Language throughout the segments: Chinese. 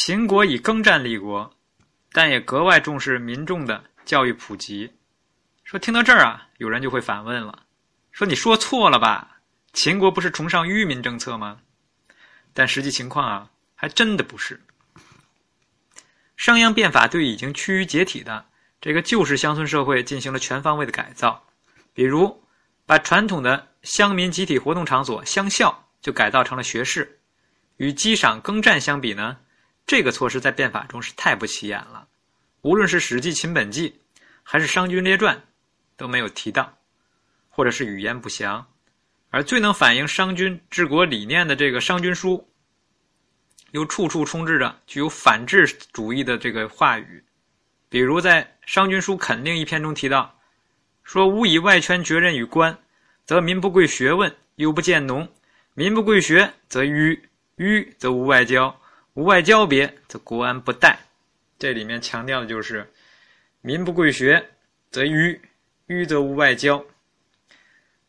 秦国以耕战立国，但也格外重视民众的教育普及。说听到这儿啊，有人就会反问了，说你说错了吧？秦国不是崇尚愚民政策吗？但实际情况啊，还真的不是。商鞅变法对已经趋于解体的这个旧式乡村社会进行了全方位的改造，比如把传统的乡民集体活动场所乡校就改造成了学士。与积赏耕战相比呢，这个措施在变法中是太不起眼了。无论是《史记·秦本纪》还是《商君列传》，都没有提到，或者是语言不详。而最能反映商君治国理念的这个《商君书》，又处处充斥着具有反智主义的这个话语。比如在《商君书肯定》一篇中提到，说：“吾以外权绝人与官，则民不贵学问，又不见农；民不贵学，则愚。”愚则无外交，无外交别，则国安不殆。这里面强调的就是民不贵学，则愚；愚则无外交。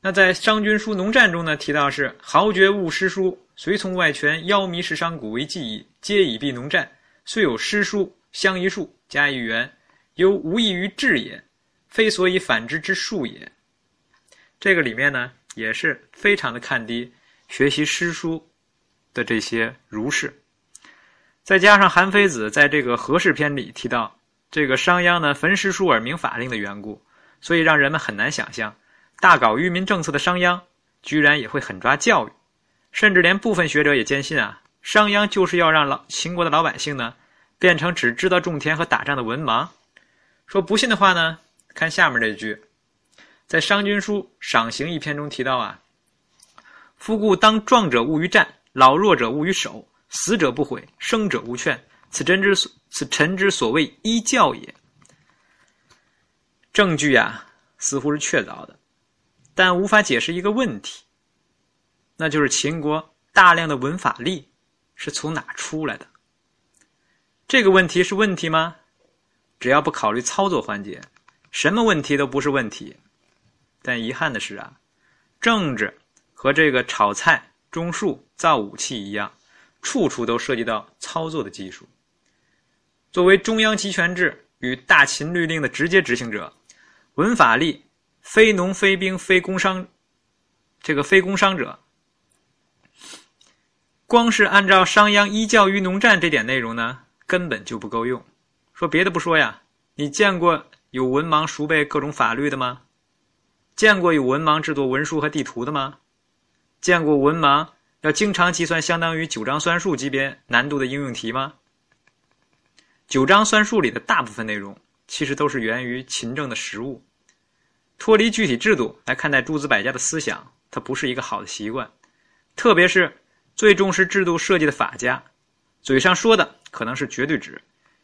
那在《商君书农战》中呢，提到是豪爵务诗书，随从外权，邀迷食商贾为技矣，皆以避农战。虽有诗书，相一术，加一元，犹无异于智也，非所以反之之术也。这个里面呢，也是非常的看低学习诗书。的这些儒士，再加上韩非子在这个《和氏篇》里提到，这个商鞅呢焚诗书而明法令的缘故，所以让人们很难想象，大搞愚民政策的商鞅，居然也会狠抓教育，甚至连部分学者也坚信啊，商鞅就是要让老秦国的老百姓呢，变成只知道种田和打仗的文盲。说不信的话呢，看下面这句，在《商君书赏刑》一篇中提到啊，夫故当壮者务于战。老弱者勿于守，死者不悔，生者勿劝。此真之所，此臣之所谓医教也。证据呀，似乎是确凿的，但无法解释一个问题，那就是秦国大量的文法力是从哪出来的？这个问题是问题吗？只要不考虑操作环节，什么问题都不是问题。但遗憾的是啊，政治和这个炒菜。种树造武器一样，处处都涉及到操作的技术。作为中央集权制与大秦律令的直接执行者，文法力非农非兵非工商，这个非工商者，光是按照商鞅依教于农战这点内容呢，根本就不够用。说别的不说呀，你见过有文盲熟背各种法律的吗？见过有文盲制作文书和地图的吗？见过文盲要经常计算相当于九章算术级别难度的应用题吗？九章算术里的大部分内容其实都是源于秦政的实务，脱离具体制度来看待诸子百家的思想，它不是一个好的习惯。特别是最重视制度设计的法家，嘴上说的可能是绝对值，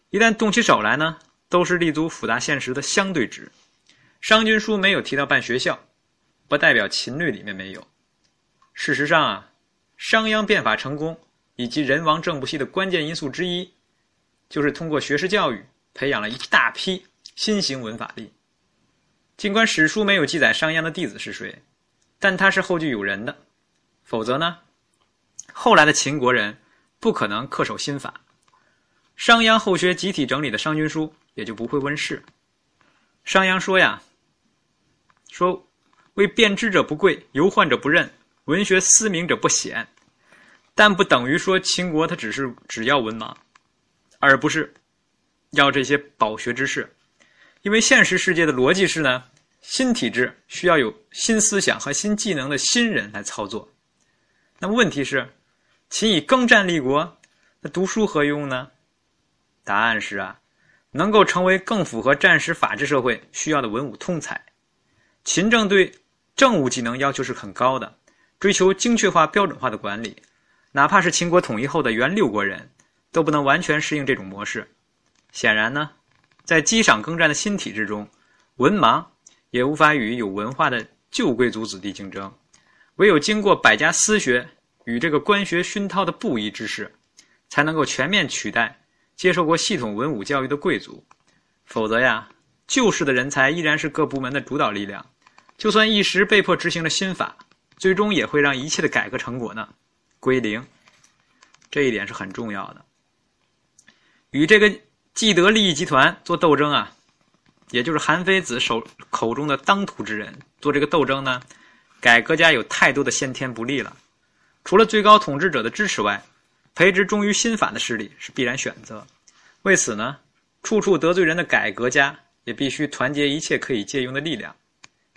一旦动起手来呢，都是立足复杂现实的相对值。商君书没有提到办学校，不代表秦律里面没有。事实上啊，商鞅变法成功以及人亡政不息的关键因素之一，就是通过学士教育培养了一大批新型文法力。尽管史书没有记载商鞅的弟子是谁，但他是后继有人的。否则呢，后来的秦国人不可能恪守新法，商鞅后学集体整理的《商君书》也就不会问世。商鞅说呀：“说为变之者不贵，游患者不任。”文学思明者不显，但不等于说秦国他只是只要文盲，而不是要这些饱学之士。因为现实世界的逻辑是呢，新体制需要有新思想和新技能的新人来操作。那么问题是，秦以耕战立国，那读书何用呢？答案是啊，能够成为更符合战时法治社会需要的文武通才。秦政对政务技能要求是很高的。追求精确化、标准化的管理，哪怕是秦国统一后的原六国人，都不能完全适应这种模式。显然呢，在积赏耕战的新体制中，文盲也无法与有文化的旧贵族子弟竞争。唯有经过百家私学与这个官学熏陶的布衣之士，才能够全面取代接受过系统文武教育的贵族。否则呀，旧式的人才依然是各部门的主导力量，就算一时被迫执行了新法。最终也会让一切的改革成果呢归零，这一点是很重要的。与这个既得利益集团做斗争啊，也就是韩非子手口中的当涂之人做这个斗争呢，改革家有太多的先天不利了。除了最高统治者的支持外，培植忠于新法的势力是必然选择。为此呢，处处得罪人的改革家也必须团结一切可以借用的力量。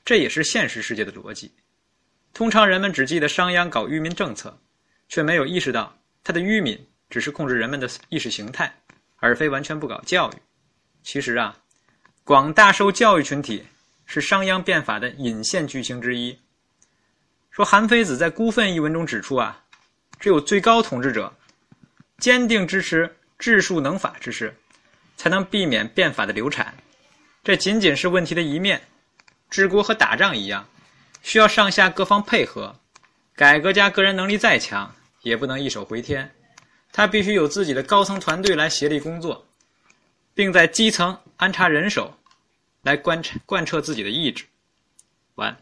这也是现实世界的逻辑。通常人们只记得商鞅搞愚民政策，却没有意识到他的愚民只是控制人们的意识形态，而非完全不搞教育。其实啊，广大受教育群体是商鞅变法的引线剧情之一。说韩非子在《孤愤》一文中指出啊，只有最高统治者坚定支持治术能法之士，才能避免变法的流产。这仅仅是问题的一面。治国和打仗一样，需要上下各方配合。改革家个人能力再强，也不能一手回天，他必须有自己的高层团队来协力工作，并在基层安插人手，来贯彻贯彻自己的意志。完。